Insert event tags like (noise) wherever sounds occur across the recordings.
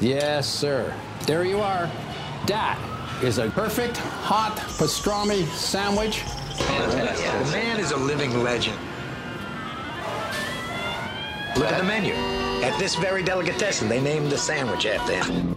Yes, sir. There you are. That is a perfect hot pastrami sandwich. The man is a living legend. Look at the menu. At this very delicatessen, they named the sandwich after him.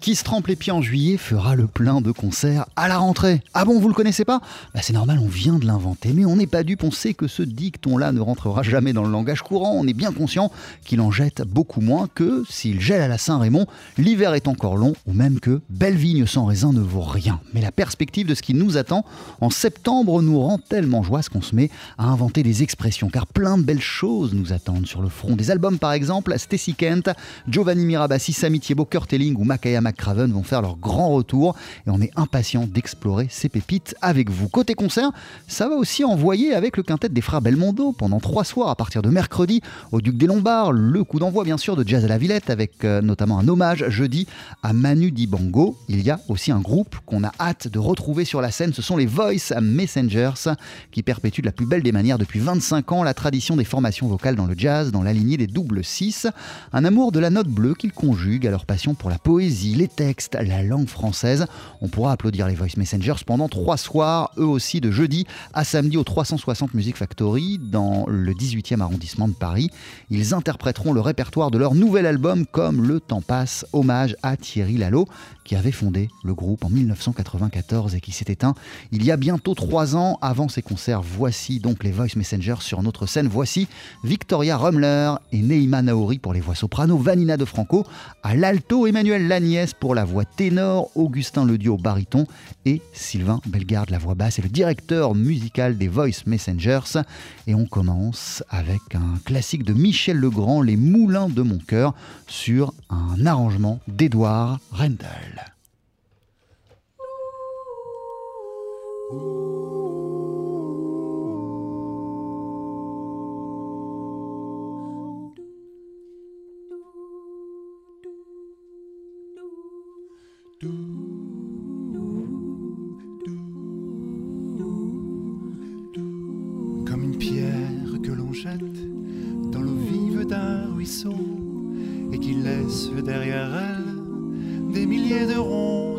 Qui se trempe les pieds en juillet fera le plein de concerts à la rentrée. Ah bon, vous le connaissez pas? Bah C'est normal, on vient de l'inventer, mais on n'est pas dupe, on sait que ce dicton-là ne rentrera jamais dans le langage courant, on est bien conscient qu'il en jette beaucoup moins que s'il gèle à la Saint-Raymond, l'hiver est encore long, ou même que belle vigne sans raisin ne vaut rien. Mais la perspective de ce qui nous attend en septembre nous rend tellement joie qu'on se met à inventer des expressions, car plein de belles choses nous attendent sur le front. Des albums par exemple, Stacy Kent, Giovanni Mirabassi, Sami Thiebaud, Kurt ou Makaya Craven vont faire leur grand retour et on est impatient d'explorer ces pépites avec vous. Côté concert, ça va aussi envoyer avec le quintet des frères Belmondo pendant trois soirs à partir de mercredi au Duc des Lombards. Le coup d'envoi bien sûr de Jazz à la Villette avec euh, notamment un hommage jeudi à Manu Dibango. Il y a aussi un groupe qu'on a hâte de retrouver sur la scène, ce sont les Voice Messengers qui perpétuent de la plus belle des manières depuis 25 ans la tradition des formations vocales dans le jazz, dans la lignée des doubles 6. Un amour de la note bleue qu'ils conjuguent à leur passion pour la poésie, les textes, la langue française. On pourra applaudir les Voice Messengers pendant trois soirs, eux aussi de jeudi à samedi au 360 Music Factory dans le 18e arrondissement de Paris. Ils interpréteront le répertoire de leur nouvel album comme Le temps passe, hommage à Thierry Lalo qui avait fondé le groupe en 1994 et qui s'est éteint il y a bientôt trois ans avant ses concerts. Voici donc les Voice Messengers sur notre scène. Voici Victoria Rumler et Neima Naori pour les voix soprano, Vanina de Franco à l'alto, Emmanuel Lagnès pour la voix ténor, Augustin Ledio baryton et Sylvain Bellegarde la voix basse et le directeur musical des Voice Messengers. Et on commence avec un classique de Michel Legrand, Les Moulins de mon cœur, sur un arrangement d'Edouard Rendel. Comme une pierre que l'on jette dans l'eau vive d'un ruisseau et qui laisse derrière elle des milliers de ronds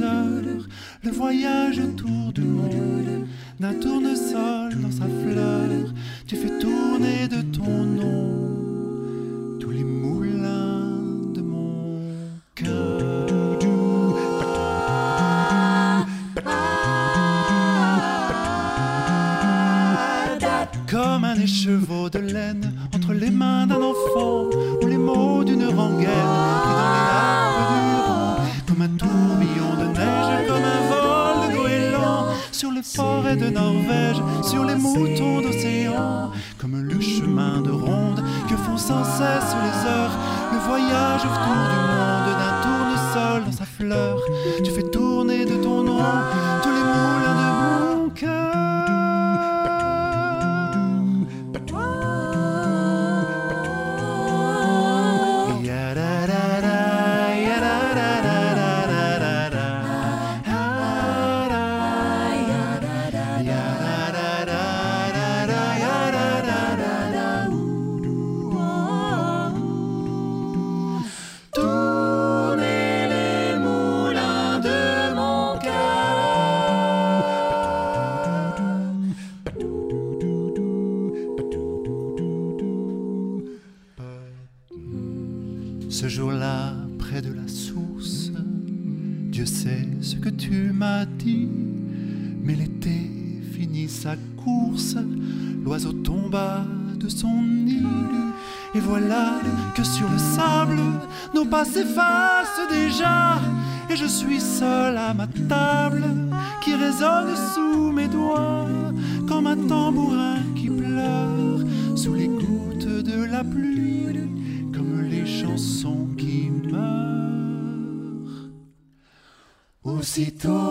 le voyage autour du monde d'un tournesol dans sa fleur, voilà que sur le sable, nos pas s'effacent déjà, et je suis seul à ma table, qui résonne sous mes doigts, comme un tambourin qui pleure, a plus, comme les chansons qui meurent. Aussitôt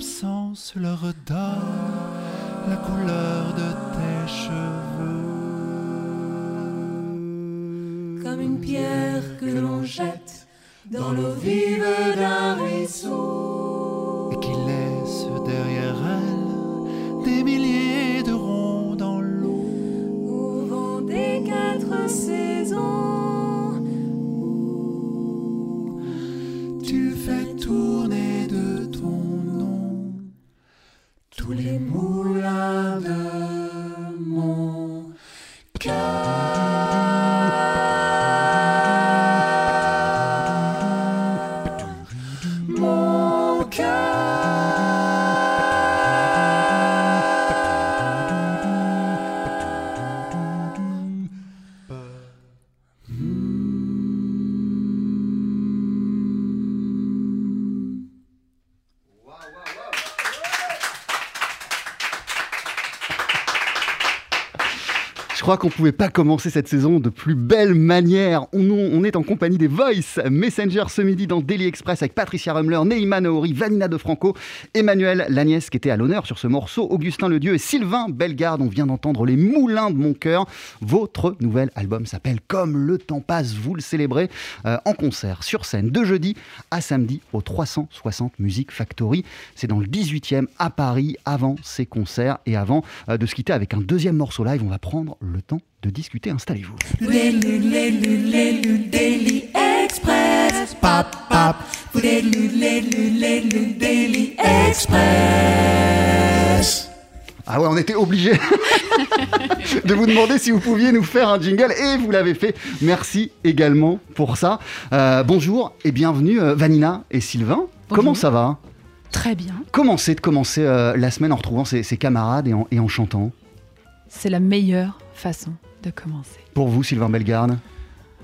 absence leur donne la couleur de tes cheveux. Comme une pierre que l'on jette dans l'eau vive d'un ruisseau. et qui laisse derrière elle des milliers crois qu'on pouvait pas commencer cette saison de plus belle manière. On, est en compagnie des Voice Messenger ce midi dans Daily Express avec Patricia Rumler, Neima Naori, Vanina De Franco, Emmanuel Lagnès qui était à l'honneur sur ce morceau, Augustin Ledieu et Sylvain Bellegarde. On vient d'entendre Les Moulins de mon cœur. Votre nouvel album s'appelle Comme le temps passe. Vous le célébrez euh, en concert sur scène de jeudi à samedi au 360 Music Factory. C'est dans le 18e à Paris avant ces concerts et avant euh, de se quitter avec un deuxième morceau live. On va prendre le temps de discuter. Installez-vous. Express. Daily Express. Ah ouais, on était obligé (laughs) de vous demander si vous pouviez nous faire un jingle et vous l'avez fait. Merci également pour ça. Euh, bonjour et bienvenue euh, Vanina et Sylvain. Comment ça va? Très bien. Comment c'est de commencer euh, la semaine en retrouvant ses, ses camarades et en, et en chantant? C'est la meilleure façon de commencer. Pour vous, Sylvain Bellegarde?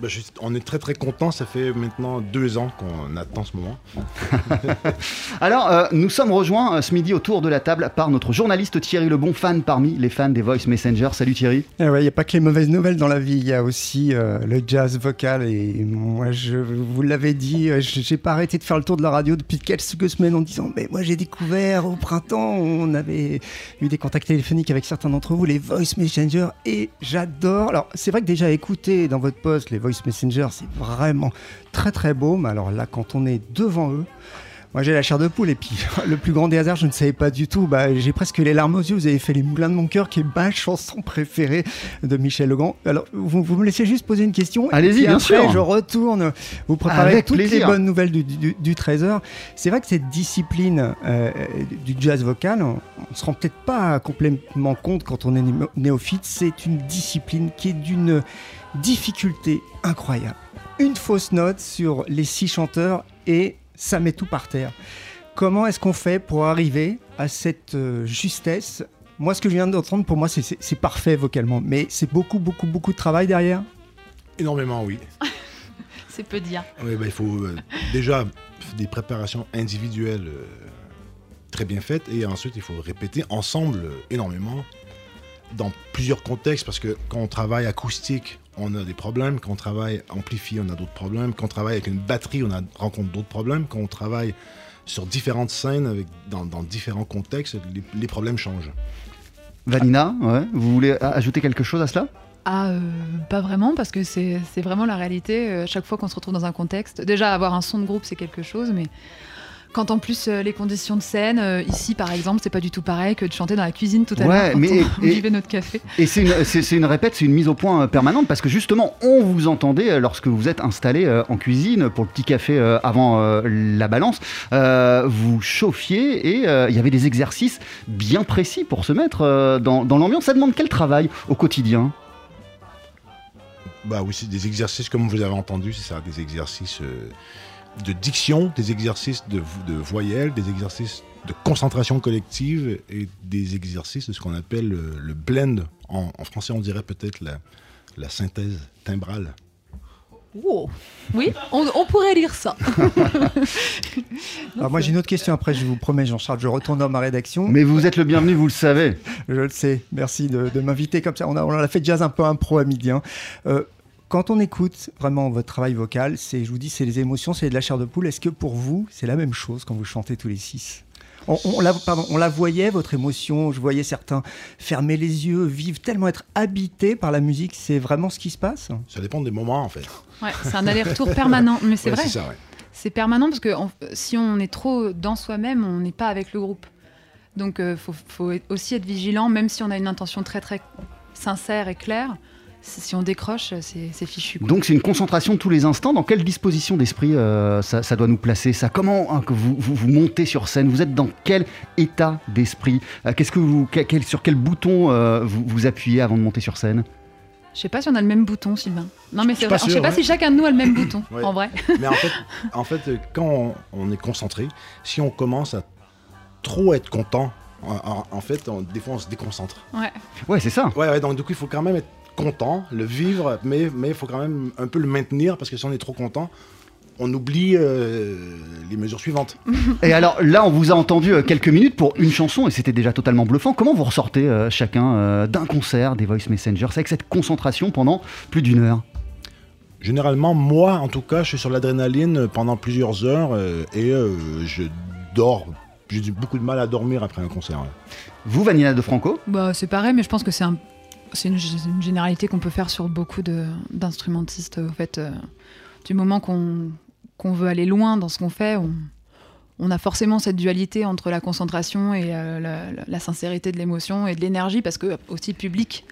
Bah, je- on est très très content. Ça fait maintenant deux ans qu'on attend ce moment. (laughs) Alors, euh, nous sommes rejoints euh, ce midi autour de la table par notre journaliste Thierry Lebon, fan parmi les fans des Voice Messenger. Salut Thierry. Il n'y a pas que les mauvaises nouvelles dans la vie, il y a aussi euh, le jazz vocal. Et moi, je vous l'avez dit, je j'ai pas arrêté de faire le tour de la radio depuis quelques semaines en disant Mais moi, j'ai découvert au printemps, on avait eu des contacts téléphoniques avec certains d'entre vous, les Voice Messenger, et j'adore. Alors, c'est vrai que déjà écouter dans votre poste les Voice Messenger, c'est vraiment très très beau. Mais alors là, quand on est devant eux, moi j'ai la chair de poule et puis (laughs) le plus grand des hasards, je ne savais pas du tout. Bah, j'ai presque les larmes aux yeux. Vous avez fait Les Moulins de mon cœur, qui est ma chanson préférée de Michel Legrand. Alors vous, vous me laissez juste poser une question. Allez-y, bien après, sûr. Je retourne. Vous préparez Avec toutes plaisir. les bonnes nouvelles du, du, du 13h. C'est vrai que cette discipline euh, du jazz vocal, on, on se rend peut-être pas complètement compte quand on est néo- néophyte. C'est une discipline qui est d'une difficulté incroyable. Une fausse note sur les six chanteurs et ça met tout par terre. Comment est-ce qu'on fait pour arriver à cette euh, justesse? Moi, ce que je viens d'entendre, pour moi, c'est- parfait vocalement, mais c'est beaucoup, beaucoup, beaucoup de travail derrière? Énormément, oui. (laughs) C'est peu dire. Oui, bah, il faut euh, déjà des préparations individuelles euh, très bien faites et ensuite il faut répéter ensemble euh, énormément dans plusieurs contextes parce que quand on travaille acoustique, on a des problèmes, quand on travaille amplifié, on a d'autres problèmes, quand on travaille avec une batterie, on a, rencontre d'autres problèmes, quand on travaille sur différentes scènes avec, dans, dans différents contextes, les, les problèmes changent. Vanina, ouais, vous voulez ajouter quelque chose à cela? Ah, euh, pas vraiment, parce que c'est c'est vraiment la réalité. euh, chaque fois qu'on se retrouve dans un contexte, déjà avoir un son de groupe, c'est quelque chose, mais quand en plus euh, les conditions de scène, euh, ici par exemple, c'est pas du tout pareil que de chanter dans la cuisine tout à Ouais, l'heure quand mais- on et- buvait notre café. Et c'est une, répète, c'est une mise au point euh, permanente parce que justement, on vous entendait lorsque vous êtes installé euh, en cuisine pour le petit café euh, avant euh, la balance. Euh, vous chauffiez et euh, il y avait des exercices bien précis pour se mettre euh, dans, dans l'ambiance. Ça demande quel travail au quotidien? Bah oui, c'est des exercices, comme vous avez entendu, c'est ça, des exercices euh, de diction, des exercices de, de voyelles, des exercices de concentration collective et des exercices de ce qu'on appelle le, le blend. En, en français, on dirait peut-être la, la synthèse timbrale. Wow. Oui, on, on pourrait lire ça. Alors moi j'ai une autre question après, je vous promets Jean-Charles, je retourne dans ma rédaction. Mais vous êtes le bienvenu, vous le savez. Je le sais, merci de, de m'inviter comme ça. On a, on a fait jazz un peu impro à midi. hein. Euh, quand on écoute vraiment votre travail vocal, c'est, je vous dis, c'est les émotions, c'est de la chair de poule. Est-ce que pour vous, c'est la même chose quand vous chantez tous les six? On, on la, pardon, on la voyait, votre émotion, je voyais certains fermer les yeux, vivre, tellement être habités par la musique, c'est vraiment ce qui se passe? Ça dépend des moments en fait. Ouais, c'est un aller-retour permanent, mais c'est Ouais, vrai. C'est ça, ouais. C'est permanent parce que si on est trop dans soi-même, on n'est pas avec le groupe. Donc il faut, faut être- aussi être vigilant, même si on a une intention très très sincère et claire. Si on décroche, c'est fichu. quoi. Donc c'est une concentration de tous les instants. Dans quelle disposition d'esprit euh, ça, ça doit nous placer ça? Comment hein, que vous, vous, vous montez sur scène? Vous êtes dans quel état d'esprit? Euh, Qu'est-ce que vous, quel- quel- sur quel bouton euh, vous, vous appuyez avant de monter sur scène? Je sais pas si on a le même bouton, Sylvain. Non, mais Je c'est vrai. pas Je sais sûr, pas ouais. si chacun de nous a le même bouton, Ouais. en vrai. (laughs) Mais en fait, en fait quand on, on est concentré, si on commence à trop être content, en, en- en fait, on- des fois on se déconcentre. Ouais. Ouais, c'est ça. Ouais, ouais, donc du coup, il faut quand même être content, le vivre, mais mais il faut quand même un peu le maintenir parce que si on est trop content, on oublie euh, les mesures suivantes. (laughs) Et alors là, on vous a entendu euh, quelques minutes pour une chanson et c'était déjà totalement bluffant. Comment vous ressortez euh, chacun euh, d'un concert des Voice Messengers avec cette concentration pendant plus d'une heure? Généralement, moi, en tout cas, je suis sur l'adrénaline pendant plusieurs heures euh, et euh, je dors. J'ai du- beaucoup de mal à dormir après un concert. Vous, Vanilla de Franco? Bah, c'est pareil, mais je pense que c'est un- c'est une, généralité qu'on peut faire sur beaucoup d'instrumentistes. Au fait, euh, du moment qu'on veut aller loin dans ce qu'on fait, on, a forcément cette dualité entre la concentration et euh, la, sincérité de l'émotion et de l'énergie, parce que aussi le public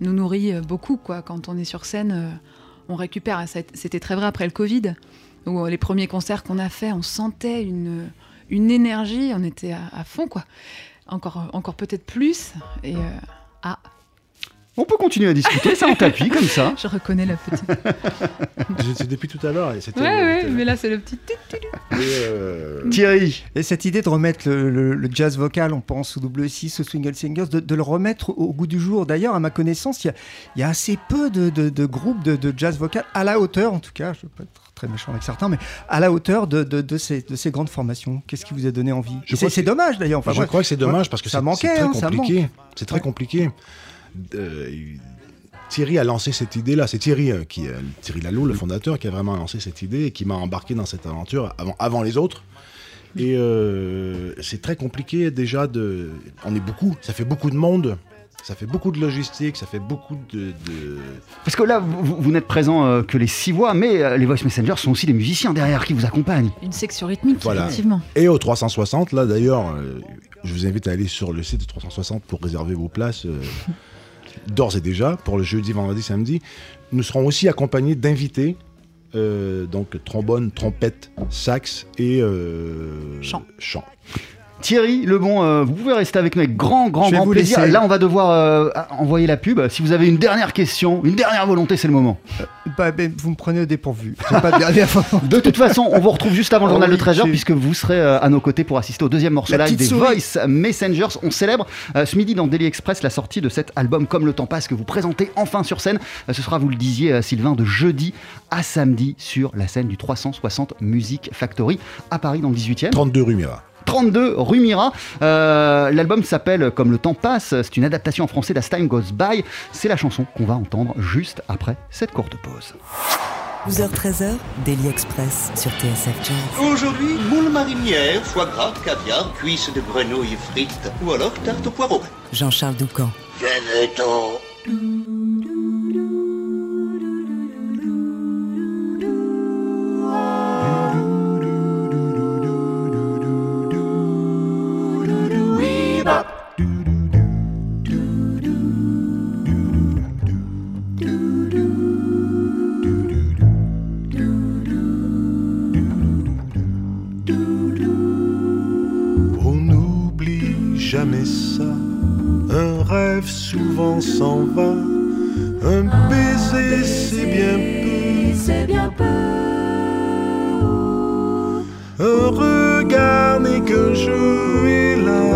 nous nourrit euh, beaucoup. Quoi. Quand on est sur scène, on récupère. C'était très vrai après le Covid, où les premiers concerts qu'on a fait, on sentait une, énergie, on était à, à fond. quoi. Encore, encore peut-être plus. Et euh, ah, On peut continuer à discuter, ça en tapis comme ça. je reconnais la petite. (laughs) Je- C'est depuis tout à l'heure. et Ouais, ouais, mais là c'est le petit. et, euh, Thierry Et cette idée de remettre le, le- le jazz vocal, on pense au W6, au Swingle Singers, de, de le remettre au goût du jour. D'ailleurs, à ma connaissance, il y a, il y a assez peu de, de- de groupes de, de jazz vocal à la hauteur, en tout cas, je ne veux pas être très méchant avec certains, mais à la hauteur de, de- de ces, de ces grandes formations. Qu'est-ce qui vous a donné envie? Je C'est crois que c'est dommage d'ailleurs. Enfin, je moi, crois que c'est dommage parce que ça c'est manquait, c'est très hein, compliqué. C'est très Ouais. compliqué. Euh, Thierry a lancé cette idée-là. C'est Thierry, euh, qui, euh, Thierry Lalo, le fondateur, qui a vraiment lancé cette idée et qui m'a embarqué dans cette aventure avant, avant les autres. Et euh, c'est très compliqué déjà de. On est beaucoup, ça fait beaucoup de monde, ça fait beaucoup de logistique, ça fait beaucoup de. de- Parce que là, vous, vous n'êtes présent euh, que les six voix, mais euh, les Voice Messengers sont aussi des musiciens derrière qui vous accompagnent. Une section rythmique, Voilà. effectivement. Et au 360, là d'ailleurs, euh, je vous invite à aller sur le site de 360 pour réserver vos places euh, (laughs) d'ores et déjà pour le jeudi, vendredi, samedi. Nous serons aussi accompagnés d'invités, euh, donc trombone, trompette, sax et euh, Chant. chant. Thierry Lebon, euh, vous pouvez rester avec nous avec grand, grand, grand plaisir. laisser. Là, on va devoir euh, envoyer la pub. Si vous avez une dernière question, une dernière volonté, c'est le moment. Bah, ben, vous me prenez au dépourvu. Pas de (laughs) dernière fois. De toute façon, on vous retrouve juste avant le Ah journal oui, de 13h j'ai- puisque vous serez euh, à nos côtés pour assister au deuxième morceau La live des souris. Voice Messengers. On célèbre euh, ce midi dans Daily Express la sortie de cet album Comme le temps passe que vous présentez enfin sur scène. Euh, ce sera, vous le disiez euh, Sylvain, de jeudi à samedi sur la scène du 360 Music Factory à Paris dans le 18e. 32 rue Mira. 32 rue Mira. Euh, L'album s'appelle Comme le temps passe. C'est une adaptation en français d'As Time Goes By. C'est la chanson qu'on va entendre juste après cette courte pause. 12h-13h, Daily Express sur TSF Jazz. Aujourd'hui, moule marinière, foie gras, caviar, cuisses de grenouille frites ou alors tarte au poireau. Jean-Charles Doucan. Venez-t'en. On n'oublie jamais ça. Un rêve souvent s'en va. Un baiser, c'est bien peu. C'est bien peu. Un regard n'est qu'un jeu,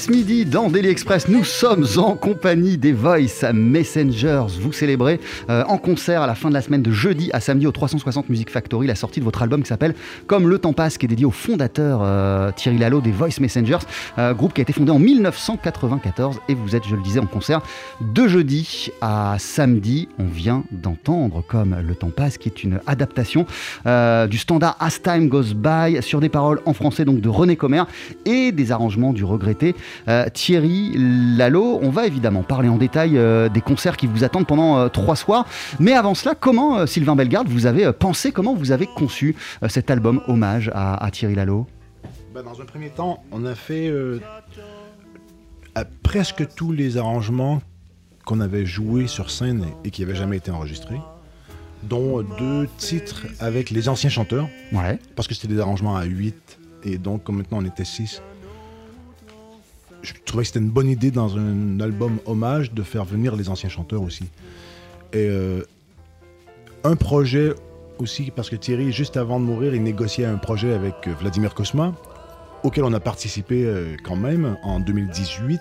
Ce midi, dans Daily Express, nous sommes en compagnie des Voice Messengers. Vous célébrez euh, en concert à la fin de la semaine de jeudi à samedi au 360 Music Factory la sortie de votre album qui s'appelle Comme le temps passe, qui est dédié au fondateur euh, Thierry Lalo des Voice Messengers, euh, groupe qui a été fondé en 1994. Et vous êtes, je le disais, en concert de jeudi à samedi. On vient d'entendre Comme le temps passe, qui est une adaptation du standard As Time Goes By sur des paroles en français donc de René Comer et des arrangements du regretté euh, Thierry Lalo. On va évidemment parler en détail euh, des concerts qui vous attendent pendant euh, trois soirs. Mais avant cela, comment, Sylvain Bellegarde, vous avez pensé, comment vous avez conçu cet album hommage à, à Thierry Lalo? Bah, dans un premier temps, on a fait à presque tous les arrangements qu'on avait joués sur scène et qui n'avaient jamais été enregistrés, dont deux titres avec les anciens chanteurs, Ouais. parce que c'était des arrangements à 8, et donc comme maintenant on était 6, je trouvais que c'était une bonne idée dans un album hommage de faire venir les anciens chanteurs aussi. Et euh, un projet aussi, parce que Thierry, juste avant de mourir, il négociait un projet avec euh, Vladimir Kosma, auquel on a participé euh, quand même en 2018,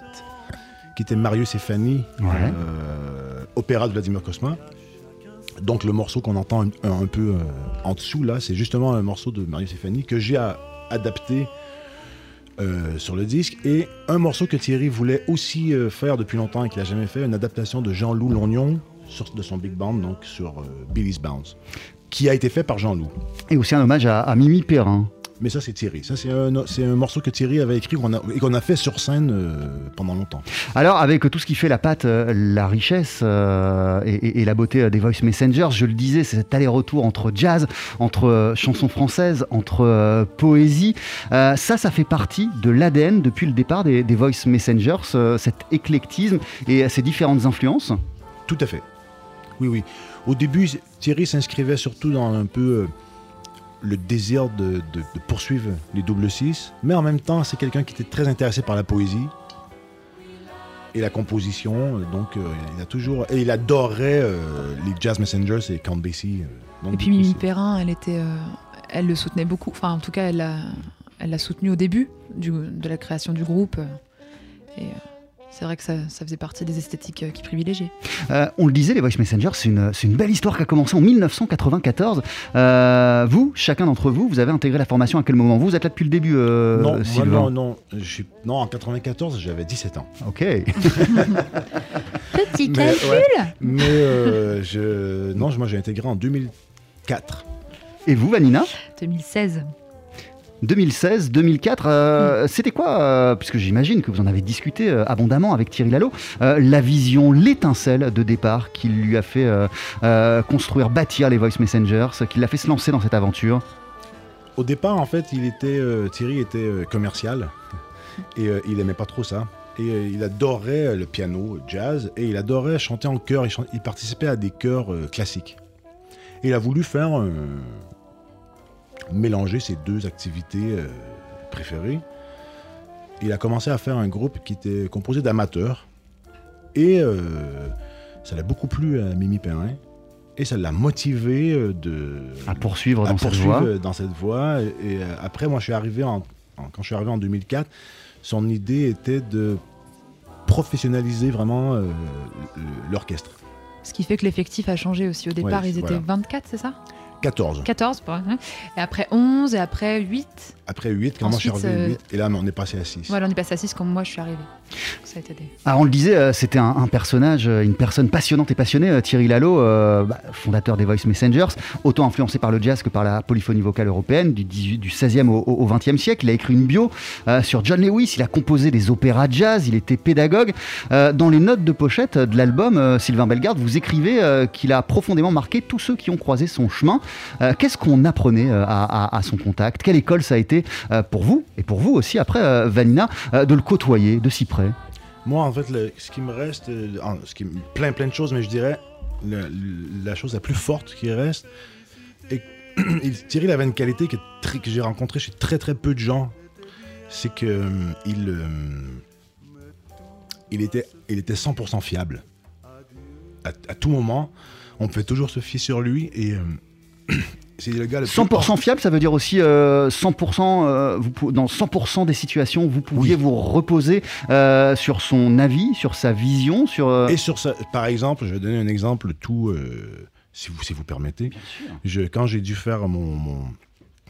qui était Marius et Fanny, Ouais. euh, opéra de Vladimir Kosma. Donc le morceau qu'on entend un, un peu euh, en dessous là, c'est justement un morceau de Marius et Fanny que j'ai adapté euh, sur le disque et un morceau que Thierry voulait aussi euh, faire depuis longtemps et qu'il n'a jamais fait, une adaptation de Jean-Loup Lognon de son big band donc sur euh, Billy's Bounce, qui a été fait par Jean-Loup. Et aussi un hommage à Mimi Perrin. Mais ça c'est Thierry, ça c'est un, morceau que Thierry avait écrit qu'on a- et qu'on a fait sur scène euh, pendant longtemps. Alors, avec tout ce qui fait la patte, euh, la richesse euh, et, la beauté des Voice Messengers, je le disais, c'est cet aller-retour entre jazz, entre chansons françaises, entre euh, poésie. Ça, ça fait partie de l'ADN depuis le départ des, des Voice Messengers, cet éclectisme et ces différentes influences. Tout à fait. Oui, oui. Au début, Thierry s'inscrivait surtout dans un peu le désir de, de- de poursuivre les double six, mais en même temps, c'est quelqu'un qui était très intéressé par la poésie et la composition. Donc, euh, il a toujours. Et il adorait euh, les Jazz Messengers et Count Basie. euh, Et puis Mimi Perrin, elle était, euh, elle le soutenait beaucoup. Enfin, en tout cas, elle l'a, elle soutenu au début du- de la création du groupe. euh, Et euh, c'est vrai que ça, ça faisait partie des esthétiques euh, qu'il privilégiait. Euh, on le disait, les Voice Messengers, c'est une, belle histoire qui a commencé en 1994. Euh, vous, chacun d'entre vous, vous avez intégré la formation à quel moment? Vous êtes là depuis le début, euh, non, moi, Sylvain? non, non, je suis- non, en 94, j'avais 17 ans. Ok. (laughs) Petit Mais, ouais. Mais euh, je, non, moi j'ai intégré en 2004. Et vous, Vanina? 2016. 2016, 2004, euh, c'était quoi, euh, puisque j'imagine que vous en avez discuté euh, abondamment avec Thierry Lalo, la vision, l'étincelle de départ qui lui a fait construire, bâtir les Voice Messengers, qui l'a fait se lancer dans cette aventure? Au départ, en fait, Thierry était commercial et il aimait pas trop ça. Et il adorait le piano, le jazz, et il adorait chanter en chœur. Il, il participait à des chœurs classiques. Et il a voulu faire euh, mélanger ses deux activités euh, préférées. Il a commencé à faire un groupe qui était composé d'amateurs. Et euh, ça l'a beaucoup plu à Mimi Perrin. Et ça l'a motivé euh, de, à poursuivre à dans cette voie. dans cette voie. Et, après, moi, je suis arrivé en, en- quand je suis arrivé en 2004, son idée était de professionnaliser vraiment euh, l'orchestre. Ce qui fait que l'effectif a changé aussi. Au départ, Ouais, ils étaient voilà. 24, c'est ça? 14. 14, pour- et après 11, et après 8. Après 8, quand moi je suis arrivé, euh, 8, et là, on est passé à 6. Voilà, on est passé à 6 quand moi je suis arrivée. Ça a été des... Alors on le disait, euh, c'était un, un personnage, euh, une personne passionnante et passionnée, Thierry Lalo, euh, bah, fondateur des Voice Messengers, autant influencé par le jazz que par la polyphonie vocale européenne du, 18 du 16e au, au 20e siècle. Il a écrit une bio euh, sur John Lewis, il a composé des opéras jazz, il était pédagogue. Euh, dans les notes de pochette de l'album, euh, Sylvain Bellegarde, vous écrivez euh, qu'il a profondément marqué tous ceux qui ont croisé son chemin. Euh, Qu'est-ce qu'on apprenait euh, à, à- à son contact? Quelle école ça a été euh, pour vous, et pour vous aussi après, euh, Vanina, euh, de le côtoyer de si près Moi, en fait, ce qui me reste, plein, plein de choses, mais je dirais la chose la plus forte qui reste, et (clears throat) Thierry il avait une qualité que, j'ai rencontrée chez très très peu de gens, c'est que euh, il, euh, il était, il était 100% fiable. À, tout moment, on pouvait toujours se fier sur lui et (clears throat) c'est le gars le plus 100% fiable, ça veut dire aussi euh, 100%, euh, vous pou- dans 100% des situations, vous pouviez vous reposer euh, sur son avis, sur sa vision, sur... euh, Et sur ça, par exemple, je vais donner un exemple tout, euh, si, vous, si vous permettez. Je, quand j'ai dû faire mon, mon,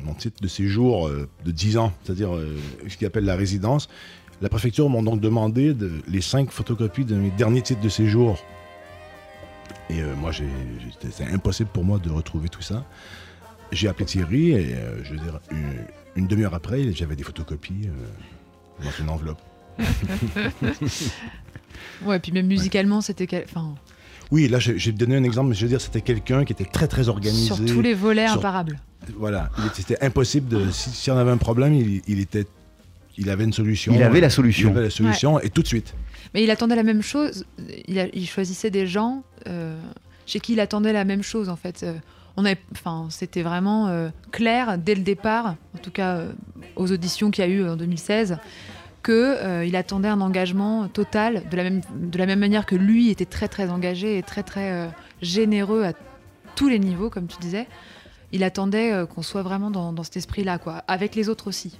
mon titre de séjour euh, de 10 ans, c'est-à-dire euh, ce qu'ils appelle la résidence, la préfecture m'ont donc demandé de, les cinq photocopies de mes derniers titres de séjour. Et euh, moi, c'était impossible pour moi de retrouver tout ça. J'ai appelé Thierry et euh, je veux dire, une, une demi-heure après, j'avais des photocopies euh, dans une enveloppe. (laughs) Ouais, puis même musicalement, c'était. quel- Enfin, Oui, là, j'ai donné un exemple, mais je veux dire, c'était quelqu'un qui était très, très organisé. sur tous les volets Sur- imparables. Voilà, il était- c'était impossible de. Si, si on avait un problème, il, il était. Il avait une solution. Il avait la solution. Il avait la solution, et tout de suite. Mais il attendait la même chose. Il, a- il choisissait des gens euh, chez qui il attendait la même chose, en fait. Enfin, c'était vraiment euh, clair dès le départ, en tout cas euh, aux auditions qu'il y a eu en 2016, que euh, attendait un engagement total, de la même, de la même manière que lui était très très engagé et très très généreux à tous les niveaux, comme tu disais. Il attendait euh, qu'on soit vraiment dans, dans cet esprit-là, quoi, avec les autres aussi.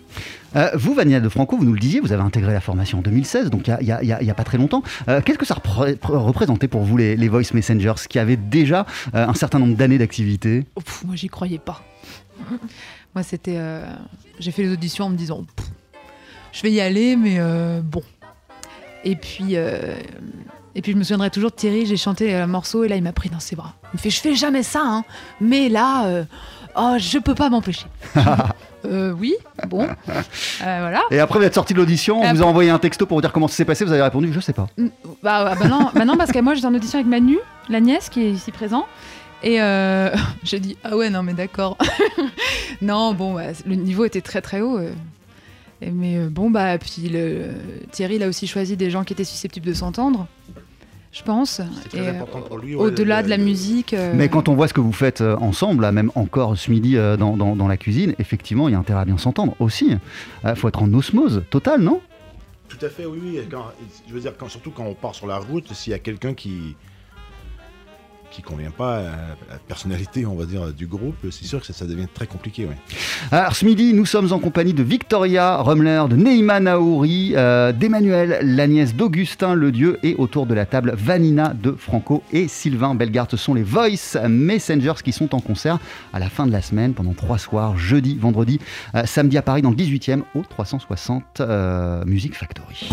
Euh, vous, Vanina de Franco, vous nous le disiez, vous avez intégré la formation en 2016, donc il n'y a, il y a- il y a pas très longtemps. Euh, Qu'est-ce que ça repré- pr- représentait pour vous, les, les Voice Messengers, qui avaient déjà euh, un certain nombre d'années d'activité? Oh, moi, j'y croyais pas. (laughs) moi, c'était. J'ai fait les auditions en me disant, Pff, je vais y aller, mais bon. Et puis, et puis, je me souviendrai toujours de Thierry. J'ai chanté un morceau et là, il m'a pris dans ses bras. Il me fait, je fais jamais ça, hein, mais là, euh, oh, je peux pas m'empêcher. (laughs) Euh, oui, bon, Euh, voilà. Et après, vous êtes sorti de l'audition, on vous a envoyé un texto pour vous dire comment ça s'est passé, vous avez répondu, je sais pas. Mm, Bah, ah bah non, bah non, parce que moi j'étais en audition avec Manu, la nièce qui est ici présent. Et euh, (laughs) j'ai dit ah ouais non mais d'accord. (laughs) non bon bah, le niveau était très très haut. euh. Mais euh, bon bah puis le, Thierry il a aussi choisi des gens qui étaient susceptibles de s'entendre, je pense. très Et, important pour lui, ouais, Au-delà de la musique. euh, Mais quand on voit ce que vous faites euh, ensemble, là, même encore ce midi euh, dans, dans- dans la cuisine, effectivement, il y a intérêt à bien s'entendre aussi. Il faut être en osmose totale, non? Tout à fait, oui, oui. Quand- je veux dire, quand, surtout quand on part sur la route, s'il y a quelqu'un qui qui convient pas à la personnalité, on va dire, du groupe, c'est sûr que ça, devient très compliqué. Alors ce midi, nous sommes en compagnie de Victoria Rumler, de Neima Naouri, euh, d'Emmanuel, la nièce d'Augustin Ledieu, et autour de la table, Vanina de Franco et Sylvain Bellegarde. Ce sont les Voice Messengers qui sont en concert à la fin de la semaine, pendant trois soirs, jeudi, vendredi, euh, samedi à Paris, dans le 18e, au 360 euh, Music Factory.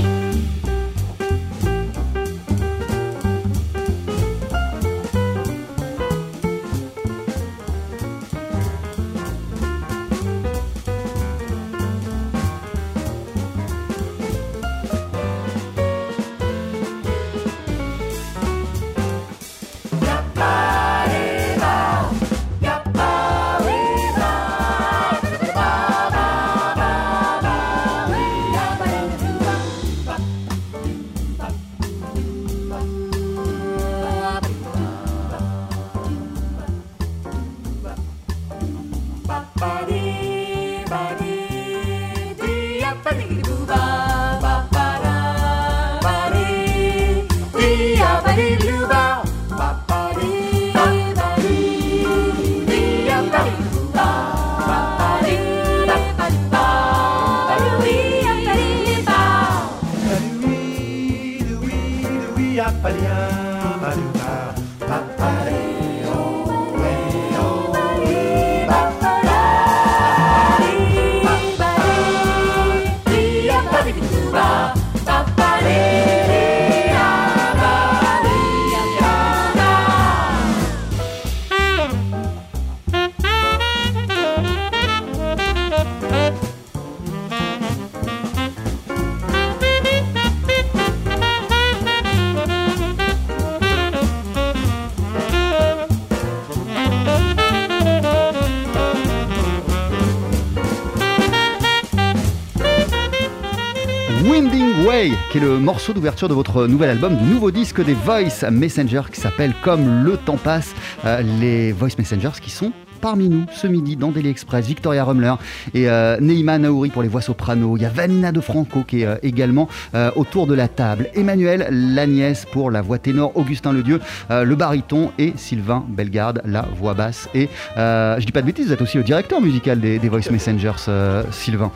Qui est le morceau d'ouverture de votre nouvel album, du nouveau disque des Voice Messengers qui s'appelle Comme le temps passe. Euh, les Voice Messengers qui sont parmi nous ce midi dans Daily Express, Victoria Rumler et euh, Neima Naouri pour les voix soprano. Il y a Vanina de Franco qui est euh, également euh, autour de la table. Emmanuel Lagnès pour la voix ténor, Augustin Ledieu, euh, le baryton et Sylvain Bellegarde, la voix basse. Et je dis pas de bêtises, vous êtes aussi le directeur musical des, Voice Messengers, Sylvain.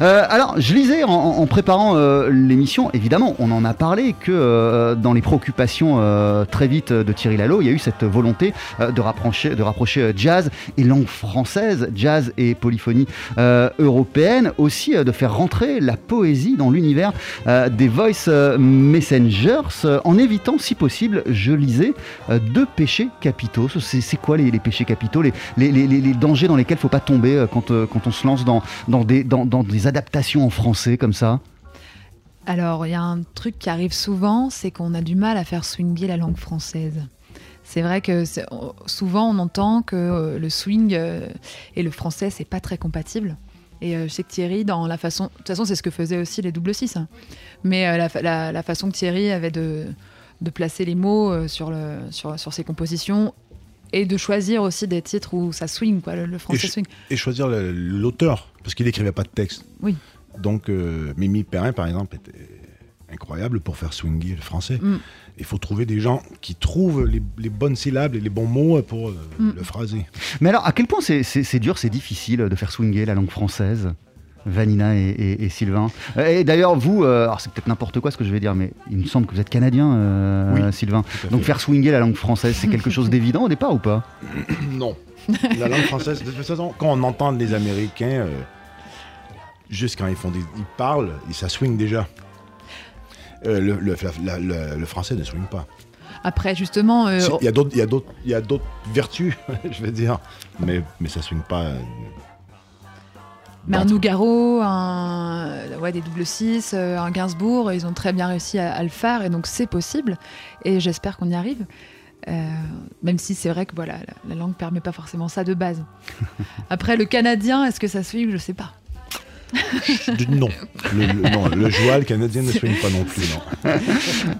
Alors, je lisais en, en préparant l'émission, évidemment, on en a parlé que dans les préoccupations très vite de Thierry Lalo, il y a eu cette volonté de rapprocher, de rapprocher jazz et langue française, jazz et polyphonie euh, européenne, aussi euh, de faire rentrer la poésie dans l'univers euh, des Voice Messengers, en évitant, si possible, je lisais, deux péchés capitaux. C'est quoi les, péchés capitaux, les, dangers dans lesquels il ne faut pas tomber quand, on se lance dans des adaptations en français comme ça? Alors, il y a un truc qui arrive souvent, c'est qu'on a du mal à faire swinguer la langue française. C'est vrai que souvent on entend que euh, le swing euh, et le français c'est pas très compatible. Et je sais que Thierry, dans la façon, de toute façon c'est ce que faisaient aussi les double six, hein. mais euh, la, fa- la- la façon que Thierry avait de, de placer les mots sur, le, sur, sur ses compositions et de choisir aussi des titres où ça swing, quoi, le, français swing. et choisir l'auteur, parce qu'il n'écrivait pas de texte. Oui. Donc, euh, Mimi Perrin, par exemple, était incroyable pour faire swinguer le français. Mm. Il faut trouver des gens qui trouvent les, les bonnes syllabes et les bons mots pour euh, Mm. le phraser. Mais alors, à quel point c'est- c'est c'est dur, c'est difficile de faire swinger la langue française Vanina et, et- et Sylvain? Et d'ailleurs, vous, euh, alors c'est peut-être n'importe quoi ce que je vais dire, mais il me semble que vous êtes canadien, euh, Oui, Sylvain. Donc faire swinger la langue française, c'est quelque chose (laughs) d'évident au départ ou pas? (coughs) Non. La langue française, de toute façon, quand on entend les Américains, euh, juste quand ils font des, ils parlent, et ça swing déjà. Euh, le, le- la- la- le- le français ne swing pas. Après, justement, euh, Il y a d'autres, vertus, (laughs) je vais dire, mais mais ça swing pas. euh, Mais un. Nougaro, un, ouais, des double six, euh, un Gainsbourg, ils ont très bien réussi à, à le faire et donc c'est possible. Et j'espère qu'on y arrive. Euh, même si c'est vrai que voilà, la, la langue permet pas forcément ça de base. (laughs) Après, le canadien, est-ce que ça suit Je sais pas. Non. Le, le- non, le joual canadien ne soigne pas non plus.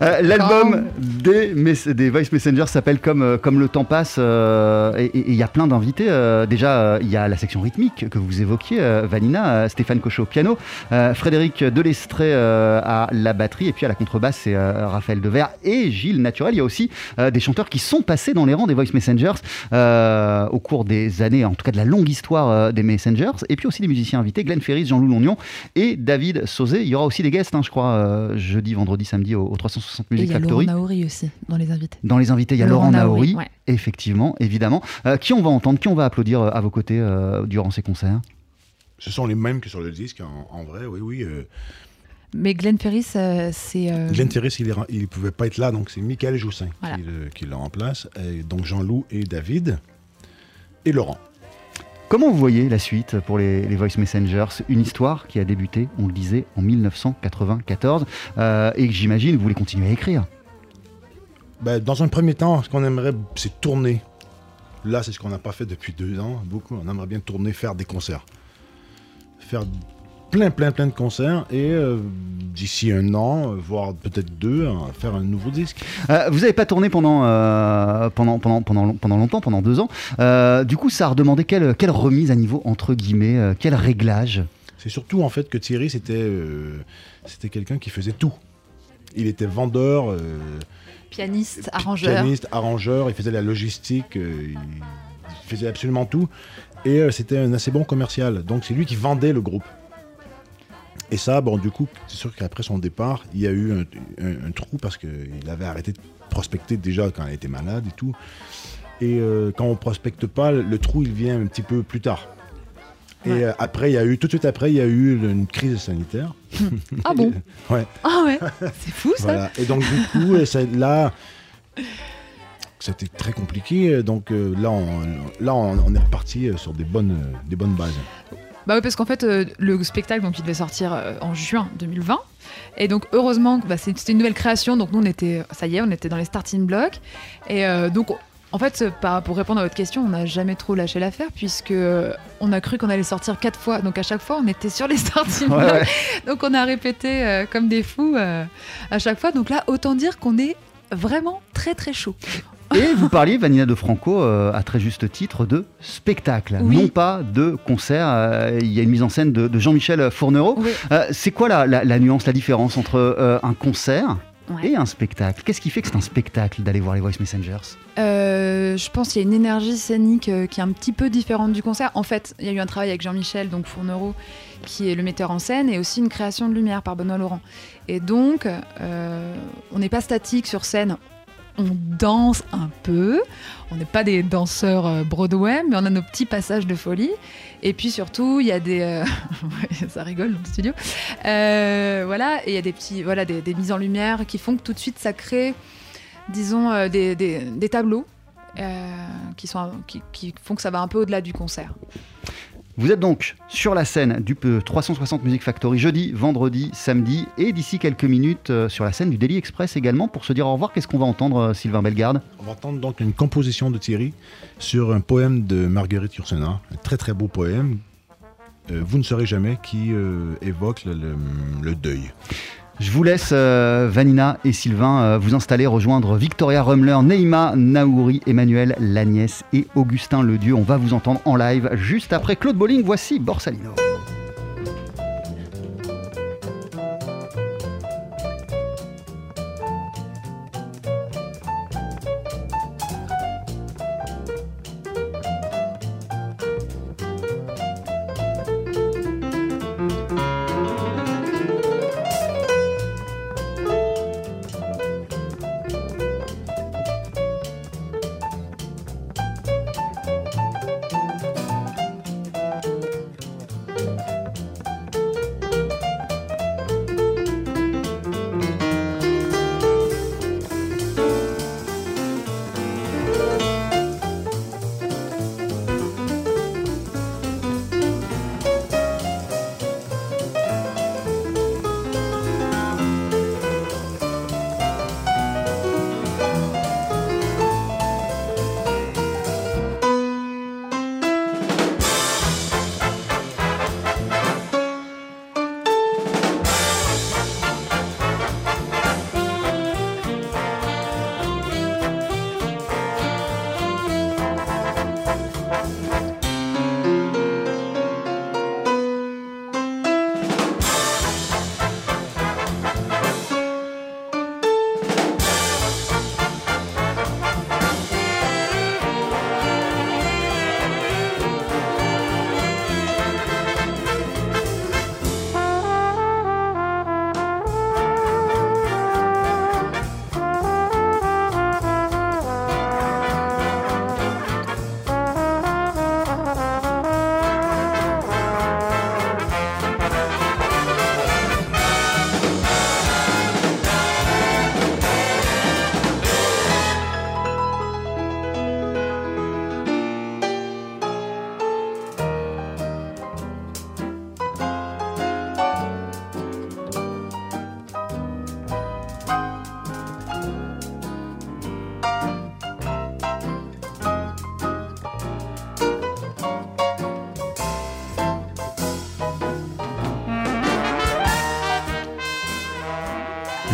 Euh, L'album des, des Voice Messengers s'appelle comme, euh, comme le temps passe euh, et il y a plein d'invités. euh, déjà, il y a la section rythmique que vous évoquiez, Vanina, Stéphane Cochot au piano, Frédéric Delestré euh, à la batterie et puis à la contrebasse, c'est Raphaël Devers et Gilles Naturel. Il y a aussi des chanteurs qui sont passés dans les rangs des Voice Messengers au cours des années, en tout cas de la longue histoire des Messengers, et puis aussi des musiciens invités, Glenn Ferris, Jean-Loup Longnon et David Sauzé. Il y aura aussi des guests, hein, je crois, euh, jeudi, vendredi, samedi au, au 360 Et il Music y a Laurent Factory. Naouri aussi dans les invités. Dans les invités, il y a Laurent Laurent Naouri, Naouri, ouais. effectivement, évidemment. Euh, qui on va entendre, qui on va applaudir euh, à vos côtés euh, durant ces concerts? Ce sont les mêmes que sur le disque, en, en vrai, oui, oui. euh, Mais Glenn Ferris, euh, c'est. euh, Glenn Terris, il ne pouvait pas être là, donc c'est Michael Joussin Voilà. qui, le, qui le remplace. Et donc Jean-Loup et David et Laurent. Comment vous voyez la suite pour les, Voice Messengers? Une histoire qui a débuté, on le disait, en 1994 euh, et que j'imagine vous voulez continuer à écrire? Ben, dans un premier temps, ce qu'on aimerait, c'est tourner. Là, c'est ce qu'on n'a pas fait depuis deux ans. Beaucoup, on aimerait bien tourner, faire des concerts. Faire plein, plein, plein de concerts. Et euh, d'ici un an, euh, voire peut-être deux, hein, faire un nouveau disque. Euh, vous n'avez pas tourné pendant, euh, pendant, pendant, pendant, pendant longtemps, pendant deux ans. Euh, du coup, ça a redemandé quelle, quelle remise à niveau, entre guillemets, quel réglage? C'est surtout en fait que Thierry, c'était euh, c'était quelqu'un qui faisait tout. Il était vendeur, euh, Pianiste, pi- arrangeur. pianiste, arrangeur, il faisait la logistique, euh, il, il faisait absolument tout. Et euh, c'était un assez bon commercial. Donc c'est lui qui vendait le groupe. Et ça, bon, du coup, c'est sûr qu'après son départ, il y a eu un, un- un trou parce qu'il avait arrêté de prospecter déjà quand il était malade et tout. Et euh, quand on prospecte pas, le trou, il vient un petit peu plus tard. Et Ouais. euh, après, il y a eu, tout de suite après, il y a eu une crise sanitaire. (laughs) Ah (laughs) bon? Ouais. Ah ouais, c'est fou ça. Voilà. Et donc, du coup, euh, ça- là, c'était très compliqué. Donc, euh, là, on, là on, on est reparti sur des bonnes, des bonnes bases. Bah oui, parce qu'en fait, euh, le spectacle, donc, il devait sortir euh, en juin 2020. Et donc, heureusement, bah, c'est- c'était une nouvelle création. Donc, nous, on était, ça y est, on était dans les starting blocks. Et euh, donc, en fait, par- pour répondre à votre question, on n'a jamais trop lâché l'affaire, puisque on a cru qu'on allait sortir quatre fois. Donc, à chaque fois, on était sur les (laughs) starting Ouais, blocks. ouais. Donc, on a répété euh, comme des fous euh, à chaque fois. Donc, là, autant dire qu'on est vraiment très, très chaud. Et vous parliez, Vanina de Franco, euh, à très juste titre, de spectacle, Oui. non pas de concert. Euh, Il y a une mise en scène de, de Jean-Michel Fournereau. Oui. Euh, c'est quoi la, la- la nuance, la différence entre un concert Ouais. et un spectacle? Qu'est-ce qui fait que c'est un spectacle d'aller voir les Voice Messengers? Je pense qu'il y a une énergie scénique qui est un petit peu différente du concert. En fait, il y a eu un travail avec Jean-Michel, donc Fournereau, qui est le metteur en scène, et aussi une création de lumière par Benoît Laurent. Et donc, on n'est pas statique sur scène. On danse un peu. On n'est pas des danseurs euh, Broadway, mais on a nos petits passages de folie. Et puis surtout, il y a des. euh, (laughs) ça rigole dans le studio. Euh, voilà, et il y a des petits, voilà, des, mises en lumière qui font que tout de suite ça crée disons, des, tableaux qui, qui font que ça va un peu au-delà du concert. Vous êtes donc sur la scène du P- 360 Music Factory jeudi, vendredi, samedi et d'ici quelques minutes euh, sur la scène du Daily Express également pour se dire au revoir. Qu'est-ce qu'on va entendre, euh, Sylvain Bellegarde? On va entendre donc une composition de Thierry sur un poème de Marguerite Yourcenar, un très très beau poème, euh, Vous ne saurez jamais, qui évoque le deuil. Je vous laisse, euh, Vanina et Sylvain, euh, vous installer, rejoindre Victoria Rumler, Neima Naouri, Emmanuel Lagnès et Augustin Ledieu. On va vous entendre en live juste après Claude Bolling. Voici Borsalino.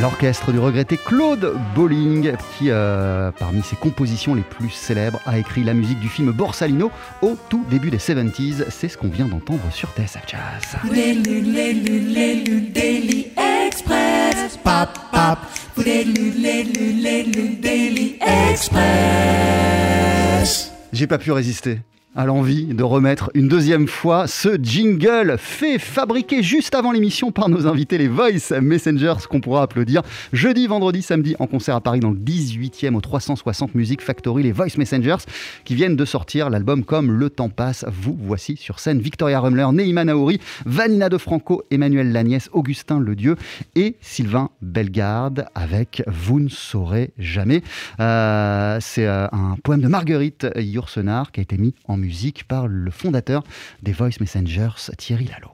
L'orchestre du regretté Claude Bolling, qui, euh, parmi ses compositions les plus célèbres, a écrit la musique du film Borsalino au tout début des 70s. C'est ce qu'on vient d'entendre sur TSF Jazz. J'ai pas pu résister à l'envie de remettre une deuxième fois ce jingle fait fabriquer juste avant l'émission par nos invités les Voice Messengers qu'on pourra applaudir jeudi, vendredi, samedi en concert à Paris dans le 18e au 360 Music Factory les Voice Messengers qui viennent de sortir l'album Comme le temps passe. Vous voici sur scène Victoria Rumler, Neima Naouri, Vanina De Franco, Emmanuel Lagnès, Augustin Ledieu et Sylvain Bellegarde avec Vous ne saurez jamais. Euh, C'est euh, un poème de Marguerite Yourcenar qui a été mis en par le fondateur des Voice Messengers, Thierry Lalo.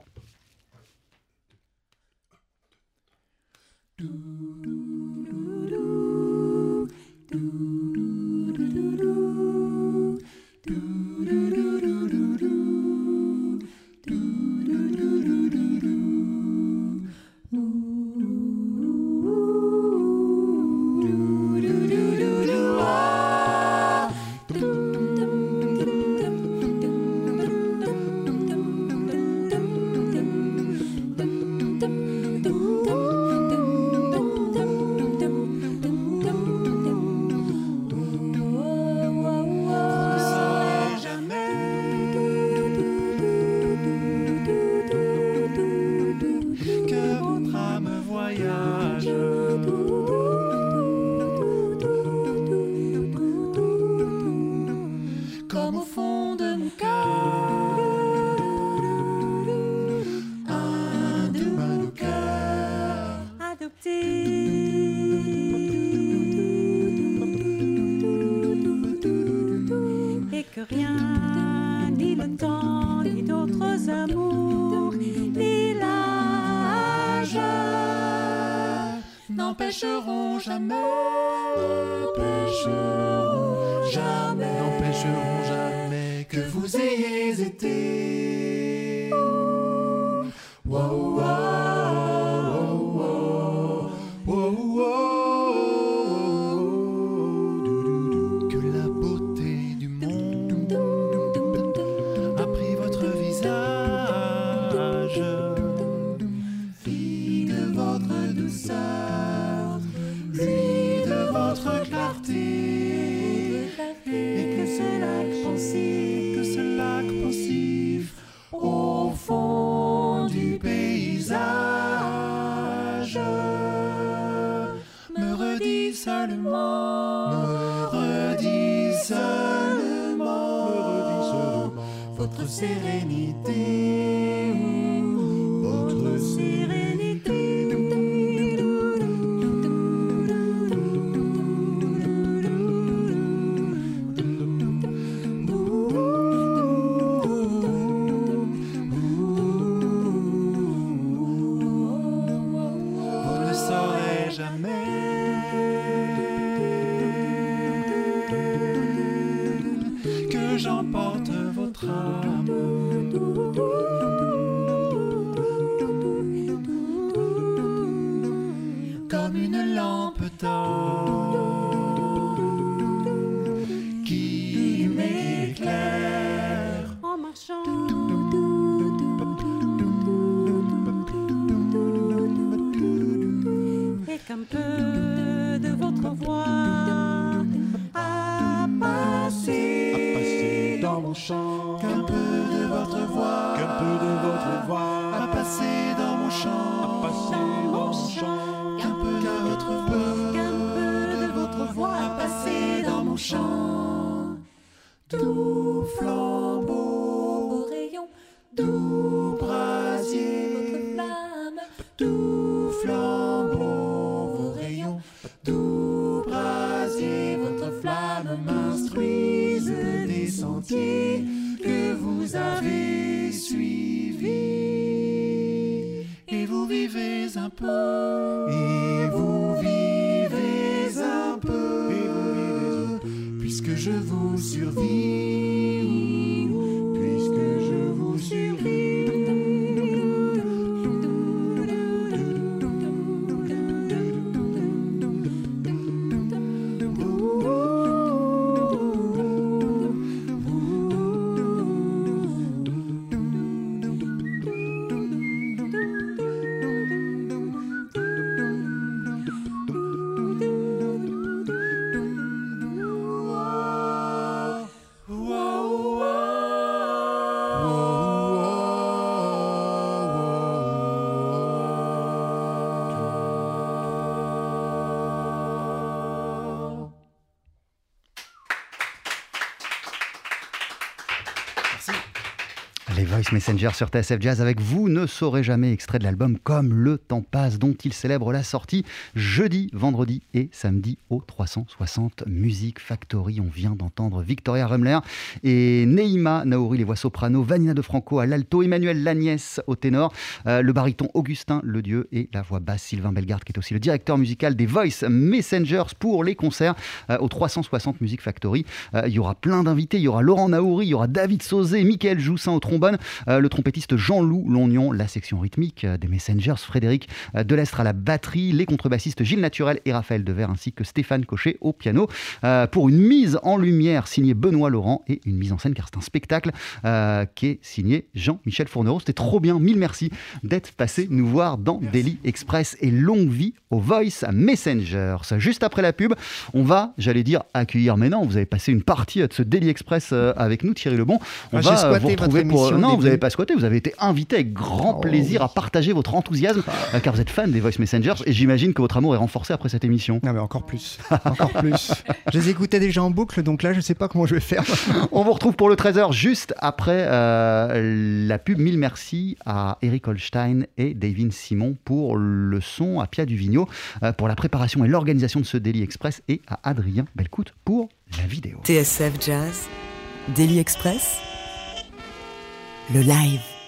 Votre sérénité, que vous avez suivis. Et vous vivez un peu, et vous vivez un peu, et vous vivez un peu, puisque je vous survis, Messenger sur TSF Jazz avec vous ne saurez jamais extrait de l'album Comme le temps passe dont il célèbre la sortie jeudi, vendredi et samedi au 360 Music Factory. On vient d'entendre Victoria Rumler et Neima Naouri les voix soprano, Vanina de Franco à l'alto, Emmanuel Lagnès au ténor, euh, le baryton Augustin Le Dieu et la voix basse Sylvain Bellegarde qui est aussi le directeur musical des Voice Messengers pour les concerts euh, au 360 Music Factory. Euh, il y aura plein d'invités, il y aura Laurent Naouri, il y aura David Sauzé, Michael Joussin au trombone, le trompettiste Jean-Loup Longnon, la section rythmique euh, des Messengers, Frédéric euh, Delestre à la batterie, les contrebassistes Gilles Naturel et Raphaël Devers, ainsi que Stéphane Cochet au piano, euh, pour une mise en lumière signée Benoît Laurent et une mise en scène car c'est un spectacle euh, qui est signé Jean-Michel Fournereau. C'était trop bien, mille merci d'être passé nous voir dans Daily Express et longue vie au Voice Messengers. Juste après la pub, on va, j'allais dire, accueillir, mais non, vous avez passé une partie de ce Daily Express euh, avec nous, Thierry Lebon. On Ah, va vous retrouver pour. Non, vous. N'avez pas squatté, vous avez été invité avec grand Oh, plaisir à partager votre enthousiasme, euh, car vous êtes fan des Voice Messengers et j'imagine que votre amour est renforcé après cette émission. Non mais encore plus, (laughs) encore plus. Je les écoutais déjà en boucle, donc là je sais pas comment je vais faire. (laughs) On vous retrouve pour le 13h juste après euh, la pub. Mille merci à Eric Holstein et David Simon pour le son, à Pia Duvigneau euh, pour la préparation et l'organisation de ce Daily Express et à Adrien Belcout pour la vidéo. TSF Jazz, Daily Express, le live.